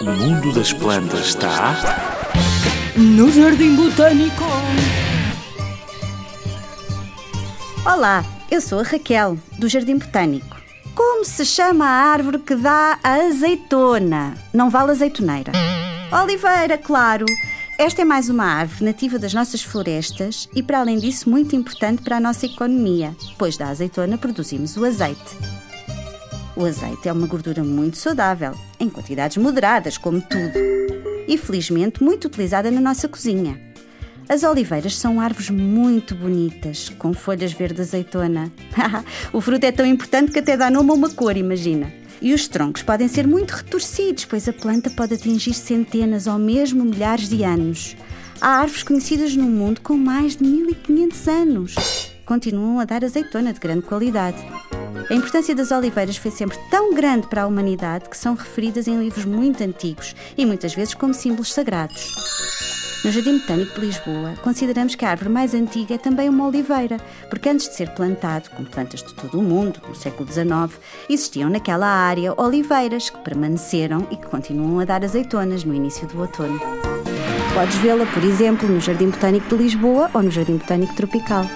O mundo das plantas está No Jardim Botânico. Olá, eu sou a Raquel, do Jardim Botânico. Como se chama a árvore que dá a azeitona? Não vale azeitoneira. Oliveira, claro. Esta é mais uma árvore nativa das nossas florestas e, para além disso, muito importante para a nossa economia, pois da azeitona produzimos o azeite. O azeite é uma gordura muito saudável, em quantidades moderadas, como tudo, e felizmente muito utilizada na nossa cozinha. As oliveiras são árvores muito bonitas, com folhas verde azeitona. o fruto é tão importante que até dá nome a uma cor, imagina. E os troncos podem ser muito retorcidos, pois a planta pode atingir centenas ou mesmo milhares de anos. Há árvores conhecidas no mundo com mais de 1500 anos. Continuam a dar azeitona de grande qualidade. A importância das oliveiras foi sempre tão grande para a humanidade que são referidas em livros muito antigos e muitas vezes como símbolos sagrados. No Jardim Botânico de Lisboa, consideramos que a árvore mais antiga é também uma oliveira, porque antes de ser plantado, com plantas de todo o mundo, no século XIX, existiam naquela área oliveiras que permaneceram e que continuam a dar azeitonas no início do outono. Podes vê-la, por exemplo, no Jardim Botânico de Lisboa ou no Jardim Botânico Tropical.